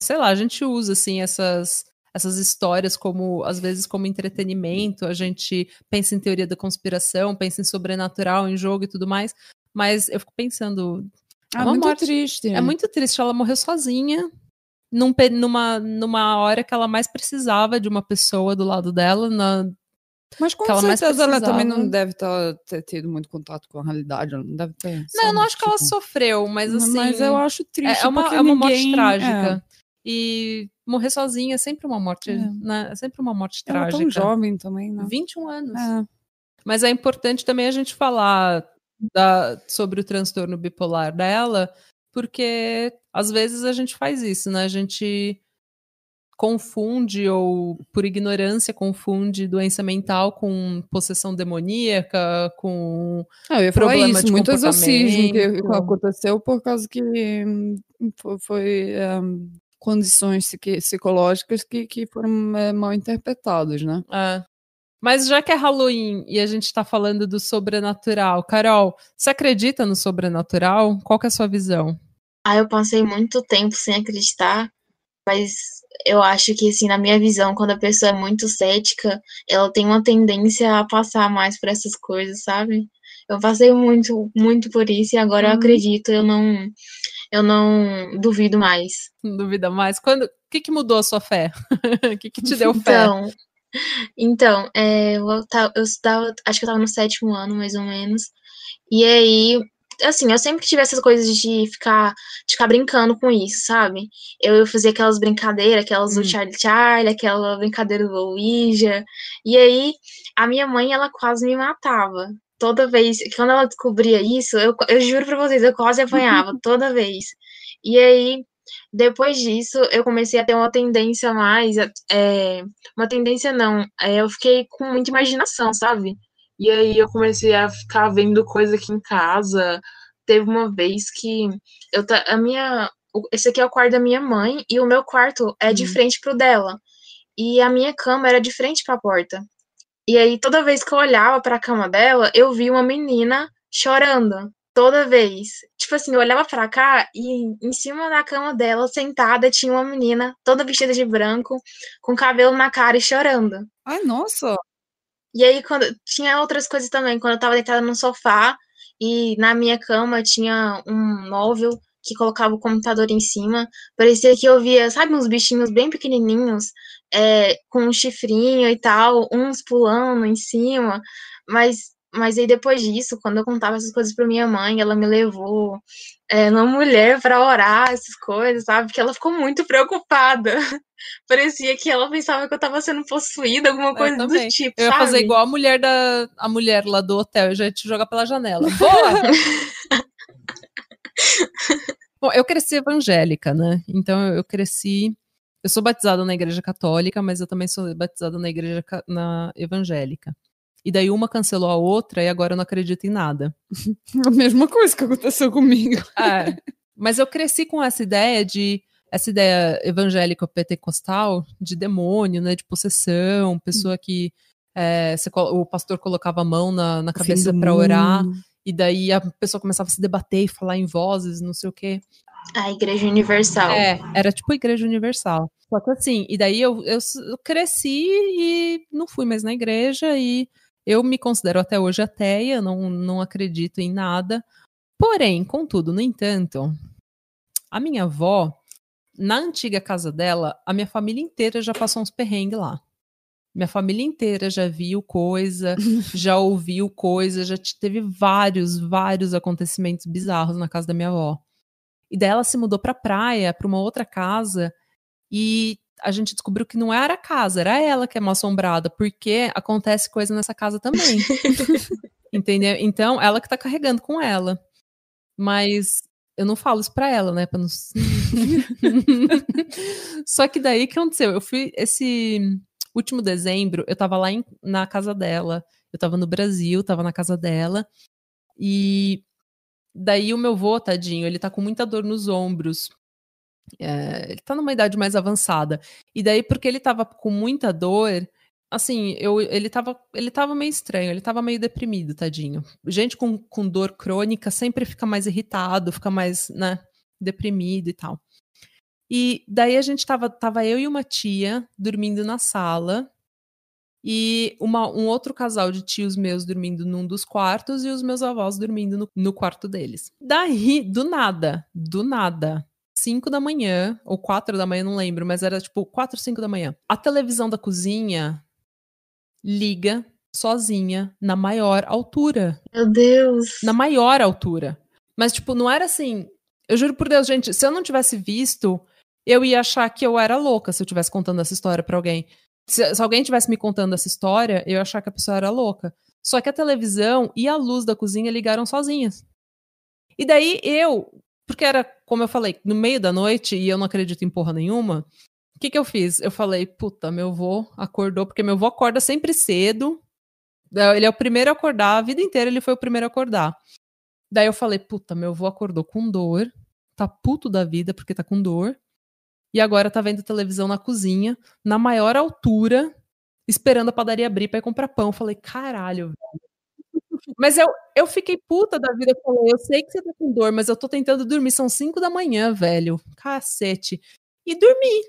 sei lá, a gente usa assim essas essas histórias como às vezes como entretenimento, a gente pensa em teoria da conspiração, pensa em sobrenatural, em jogo e tudo mais, mas eu fico pensando, Uma muito morte- triste. é muito triste, ela morreu sozinha, num numa, numa hora que ela mais precisava de uma pessoa do lado dela, na, Mas com que ela certeza ela também não deve ter tido muito contato com a realidade. Ela não deve ter. Não, eu não acho que ela tipo, sofreu, mas assim. Mas eu acho triste. é, é uma, é uma morte ninguém- trágica. E morrer sozinha é sempre uma morte. É. né, É sempre uma morte É. Ela é trágica. tão jovem também, né? 21 anos. É. Mas é importante também a gente falar da- sobre o transtorno bipolar dela, porque às vezes a gente faz isso, né? A gente confunde ou por ignorância confunde doença mental com possessão demoníaca, com Ah, eu ia falar Problema isso, de muito exorcismo que aconteceu por causa que hum, fo- foi, hum, condições psicológicas que, que foram é, mal interpretadas, né? É. Mas já que é Halloween e a gente tá falando do sobrenatural, Carol, você acredita no sobrenatural? Qual é a sua visão? Aí eu passei muito tempo sem acreditar, mas eu acho que, assim, na minha visão, quando a pessoa é muito cética, ela tem uma tendência a passar mais por essas coisas, sabe? Eu passei muito, muito por isso e agora eu Uhum. acredito, eu não, eu não duvido mais. Não duvida mais? Quando, o que, que mudou a sua fé? O que, que te deu fé? Então, então é, eu, eu acho que eu estava no sétimo ano, mais ou menos. E aí, assim, eu sempre tive essas coisas de ficar, de ficar brincando com isso, sabe? Eu, eu fazia aquelas brincadeiras, aquelas Hum. do Charlie Charlie, aquela brincadeira do Ouija. E aí, a minha mãe, ela quase me matava. Toda vez, quando ela descobria isso, eu, eu juro pra vocês, eu quase apanhava, toda vez. E aí, depois disso, eu comecei a ter uma tendência mais, é, uma tendência não, é, eu fiquei com muita imaginação, sabe? E aí eu comecei a ficar vendo coisa aqui em casa. Teve uma vez que eu a minha, esse aqui é o quarto da minha mãe e o meu quarto é de Hum. frente pro dela. E a minha cama era de frente pra porta. E aí toda vez que eu olhava pra cama dela, eu vi uma menina chorando. Toda vez. Tipo assim, eu olhava pra cá e em cima da cama dela, sentada, tinha uma menina toda vestida de branco, com cabelo na cara e chorando. Ai, nossa! E aí, quando tinha outras coisas também, quando eu tava deitada no sofá e na minha cama tinha um móvel que colocava o computador em cima, parecia que eu via, sabe, uns bichinhos bem pequenininhos, é, com um chifrinho e tal, uns pulando em cima, mas Mas aí depois disso, quando eu contava essas coisas pra minha mãe, ela me levou é, numa mulher pra orar, essas coisas, sabe? Que ela ficou muito preocupada. Parecia que ela pensava que eu tava sendo possuída, alguma coisa do tipo. Eu ia sabe? fazer igual a mulher da a mulher lá do hotel, eu já ia te jogar pela janela. Boa! Bom, eu cresci evangélica, né? Então eu cresci. Eu sou batizada na igreja católica, mas eu também sou batizada na igreja na evangélica. E daí uma cancelou a outra e agora eu não acredito em nada. A mesma coisa que aconteceu comigo. É, mas eu cresci com essa ideia de essa ideia evangélica pentecostal de demônio, né, de possessão, pessoa que é, você, o pastor colocava a mão na, na cabeça para orar e daí a pessoa começava a se debater e falar em vozes, não sei o quê. A Igreja Universal. É, era tipo a Igreja Universal. Só que assim, e daí eu, eu, eu cresci e não fui mais na igreja e eu me considero até hoje ateia, não, não acredito em nada. Porém, contudo, no entanto, a minha avó, na antiga casa dela, a minha família inteira já passou uns perrengues lá. Minha família inteira já viu coisa, já ouviu coisa, já teve vários, vários acontecimentos bizarros na casa da minha avó. E daí ela se mudou pra praia, pra uma outra casa, e a gente descobriu que não era a casa, era ela que é mal assombrada, porque acontece coisa nessa casa também. Entendeu? Então, ela que tá carregando com ela. Mas eu não falo isso pra ela, né? Pra não... Só que daí o que aconteceu? Eu fui esse último dezembro, eu tava lá em, na casa dela. Eu tava no Brasil, tava na casa dela. E daí o meu vô, tadinho, ele tá com muita dor nos ombros. É, ele tá numa idade mais avançada. E daí, porque ele tava com muita dor, assim, eu, ele, tava, ele tava meio estranho, ele tava meio deprimido, tadinho. Gente com, com dor crônica sempre fica mais irritado, fica mais, né, deprimido e tal. E daí a gente tava, tava eu e uma tia dormindo na sala, e uma, um outro casal de tios meus dormindo num dos quartos e os meus avós dormindo no, no quarto deles. Daí, do nada, do nada, 5 da manhã, ou 4 da manhã, não lembro, mas era tipo 4, 5 da manhã. A televisão da cozinha liga sozinha na maior altura. Meu Deus. Na maior altura. Mas, tipo, não era assim. Eu juro por Deus, gente, se eu não tivesse visto, eu ia achar que eu era louca se eu estivesse contando essa história para alguém. Se, se alguém tivesse me contando essa história, eu ia achar que a pessoa era louca. Só que a televisão e a luz da cozinha ligaram sozinhas. E daí eu, porque era, como eu falei, no meio da noite e eu não acredito em porra nenhuma. O que, que eu fiz? Eu falei, puta, meu avô acordou, porque meu avô acorda sempre cedo. Ele é o primeiro a acordar, a vida inteira ele foi o primeiro a acordar. Daí eu falei, puta, meu avô acordou com dor, tá puto da vida porque tá com dor. E agora tá vendo televisão na cozinha, na maior altura, esperando a padaria abrir pra ir comprar pão. Eu falei, caralho, velho. Mas eu, eu fiquei puta da vida. Eu falei, eu sei que você tá com dor, mas eu tô tentando dormir. São 5 da manhã, velho. Cacete. E dormi.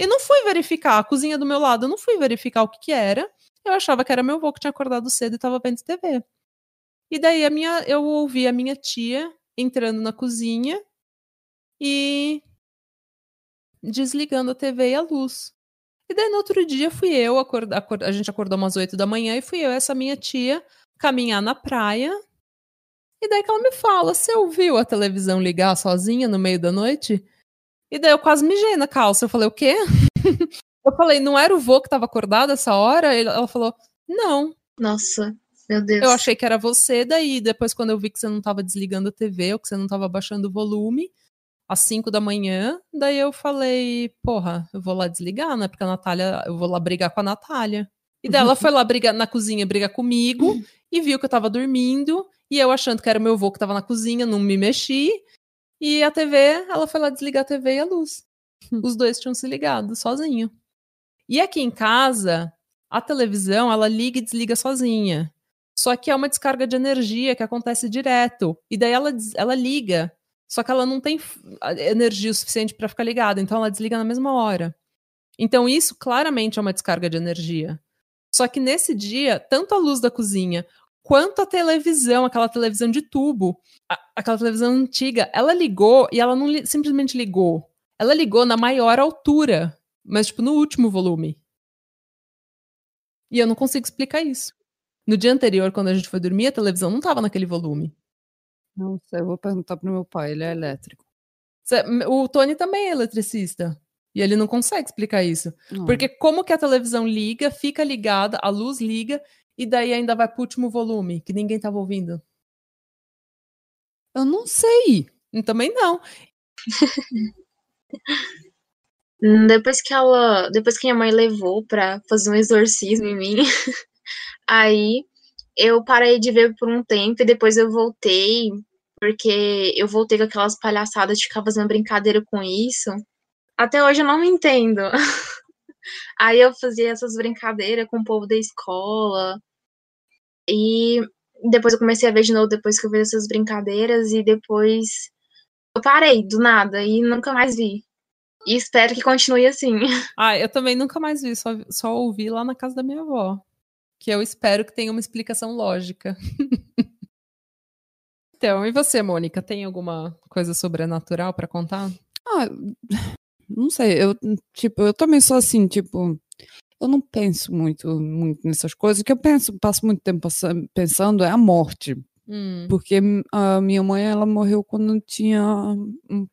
E não fui verificar a cozinha do meu lado. Eu não fui verificar o que que era. Eu achava que era meu avô que tinha acordado cedo e tava vendo TV. E daí a minha, eu ouvi a minha tia entrando na cozinha e desligando a TV e a luz. E daí no outro dia fui eu, acordar, a gente acordou umas 8 da manhã e fui eu, essa minha tia, caminhar na praia. E daí que ela me fala: Você ouviu a televisão ligar sozinha no meio da noite? E daí eu quase mijei na calça. Eu falei: O quê? eu falei: Não era o vô que tava acordado essa hora? Ela falou: Não. Nossa, meu Deus. Eu achei que era você. Daí, depois, quando eu vi que você não tava desligando a TV ou que você não tava baixando o volume, às 5 da manhã, daí eu falei: Porra, eu vou lá desligar, né? Porque a Natália, eu vou lá brigar com a Natália. E daí ela foi lá brigar na cozinha, brigar comigo e viu que eu tava dormindo. E eu achando que era meu avô que tava na cozinha, não me mexi. E a TV, ela foi lá desligar a TV e a luz. Os dois tinham se ligado, sozinho. E aqui em casa, a televisão, ela liga e desliga sozinha. Só que é uma descarga de energia que acontece direto. E daí ela, ela liga, só que ela não tem energia suficiente para ficar ligada, então ela desliga na mesma hora. Então isso claramente é uma descarga de energia. Só que nesse dia, tanto a luz da cozinha quanto a televisão, aquela televisão de tubo, a, aquela televisão antiga, ela ligou e ela não li, simplesmente ligou. Ela ligou na maior altura, mas tipo no último volume. E eu não consigo explicar isso. No dia anterior, quando a gente foi dormir, a televisão não tava naquele volume. Não sei, eu vou perguntar pro meu pai, ele é elétrico. O Tony também é eletricista. E ele não consegue explicar isso. Não. Porque como que a televisão liga, fica ligada, a luz liga, e daí ainda vai pro último volume, que ninguém tava ouvindo? Eu não sei. E também não. Hum, Depois que ela, depois que minha mãe levou pra fazer um exorcismo em mim, aí eu parei de ver por um tempo e depois eu voltei, porque eu voltei com aquelas palhaçadas de ficar fazendo brincadeira com isso. Até hoje eu não me entendo. Aí eu fazia essas brincadeiras com o povo da escola. E depois eu comecei a ver de novo depois que eu fiz essas brincadeiras e depois eu parei do nada e nunca mais vi. E espero que continue assim. Ah, eu também nunca mais vi, só, só ouvi lá na casa da minha avó. Que eu espero que tenha uma explicação lógica. então, e você, Mônica, tem alguma coisa sobrenatural pra contar? Ah, não sei, eu, tipo, eu também sou assim, tipo, eu não penso muito, muito nessas coisas. O que eu penso, passo muito tempo pensando é a morte. Hum, Porque a minha mãe, ela morreu quando eu tinha. hum,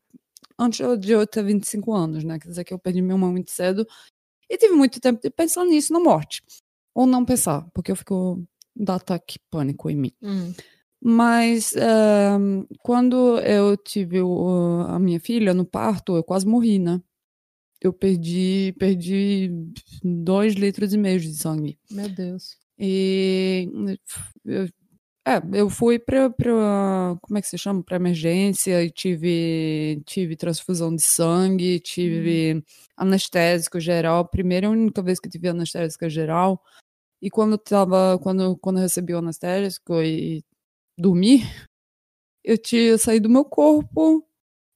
Antes de eu ter 25 anos, né? Quer dizer que eu perdi minha mãe muito cedo. E tive muito tempo de pensar nisso, na morte. Ou não pensar, porque eu fico. dá ataque pânico em mim. hum, Mas eh, quando eu tive o- a minha filha no parto, eu quase morri, né? Eu perdi, perdi dois litros e meio de sangue. meu Deus. E eu, é, eu fui para como é que se chama? Para emergência e tive tive transfusão de sangue, tive anestésico geral, primeira e única vez que tive anestésico geral. E quando tava, quando, quando eu recebi o anestésico e dormi, eu tinha saído do meu corpo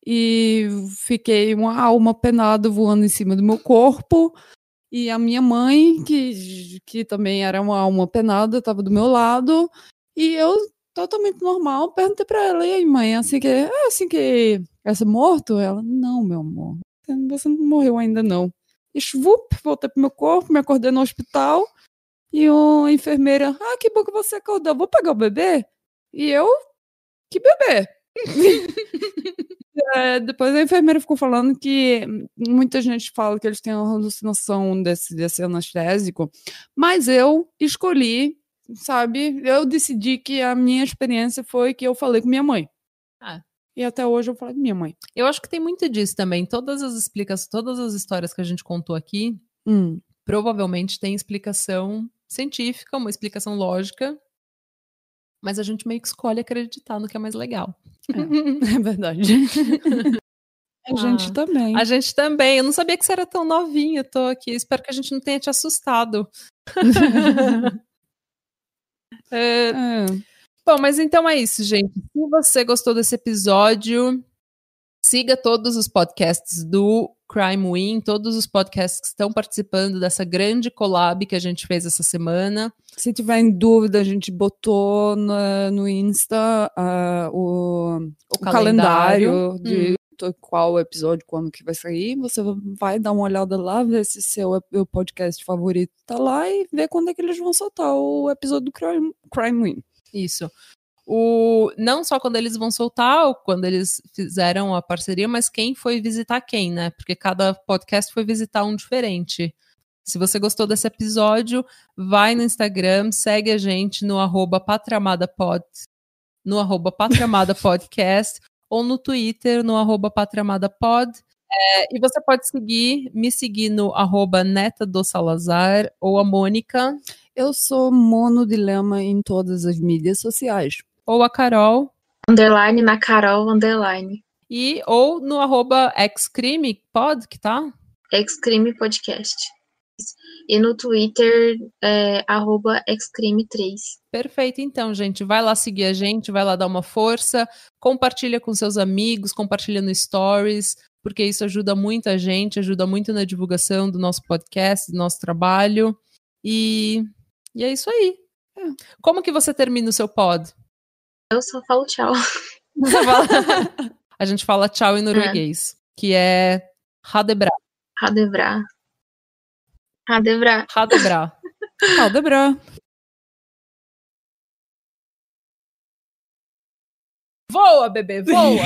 e fiquei uma alma penada voando em cima do meu corpo. E a minha mãe, que, que também era uma alma penada, estava do meu lado. E eu, totalmente normal, perguntei pra ela: e aí, mãe, assim que, é assim que essa morto? Ela: não, meu amor, você não morreu ainda não. E shvup, voltei pro meu corpo, me acordei no hospital. E a enfermeira: ah, que bom que você acordou, vou pegar o bebê? E eu: que bebê? É, depois a enfermeira ficou falando que muita gente fala que eles têm uma alucinação desse, desse anestésico, mas eu escolhi, sabe? Eu decidi que a minha experiência foi que eu falei com minha mãe. Ah. E até hoje eu falei com minha mãe. Eu acho que tem muito disso também. Todas as explicações, todas as histórias que a gente contou aqui, Hum, provavelmente tem explicação científica, uma explicação lógica, mas a gente meio que escolhe acreditar no que é mais legal. é verdade. a gente Ah, também. A gente também. Eu não sabia que você era tão novinha. Tô aqui. Espero que a gente não tenha te assustado. É, É. Bom, mas então é isso, gente. Se você gostou desse episódio, siga todos os podcasts do Crime Win, todos os podcasts que estão participando dessa grande collab que a gente fez essa semana. Se tiver em dúvida, a gente botou na- no Insta ah, o, O, o calendário, de Hum. qual episódio, quando que vai sair. Você vai dar uma olhada lá, ver se seu o podcast favorito tá lá e ver quando é que eles vão soltar o episódio do Crime, Crime Win. Isso. O, não só quando eles vão soltar, ou quando eles fizeram a parceria, mas quem foi visitar quem, né? Porque cada podcast foi visitar um diferente. Se você gostou desse episódio, vai no Instagram, segue a gente no arroba patramadapod, no arroba patramadapodcast, ou no Twitter, no arroba patramadapod. É, e você pode seguir, me seguir no arroba neta do Salazar, ou a Mônica, Eu sou monodilema em todas as mídias sociais. Ou a Carol, Underline na Carol, underline. E ou no arroba xcrime, pode que tá? Xcrime Podcast. E no Twitter, é, arroba Xcrime3. Perfeito, então, gente. Vai lá seguir a gente, vai lá dar uma força, compartilha com seus amigos, compartilha no Stories, porque isso ajuda muito a gente, ajuda muito na divulgação do nosso podcast, do nosso trabalho. E, e é isso aí. É. Como que você termina o seu pod? Eu só falo tchau. Fala... a gente fala tchau em norueguês, é. que é Hadebra. Hadebra. Hadebra. Hadebra. Hadebra. Voa, bebê, voa!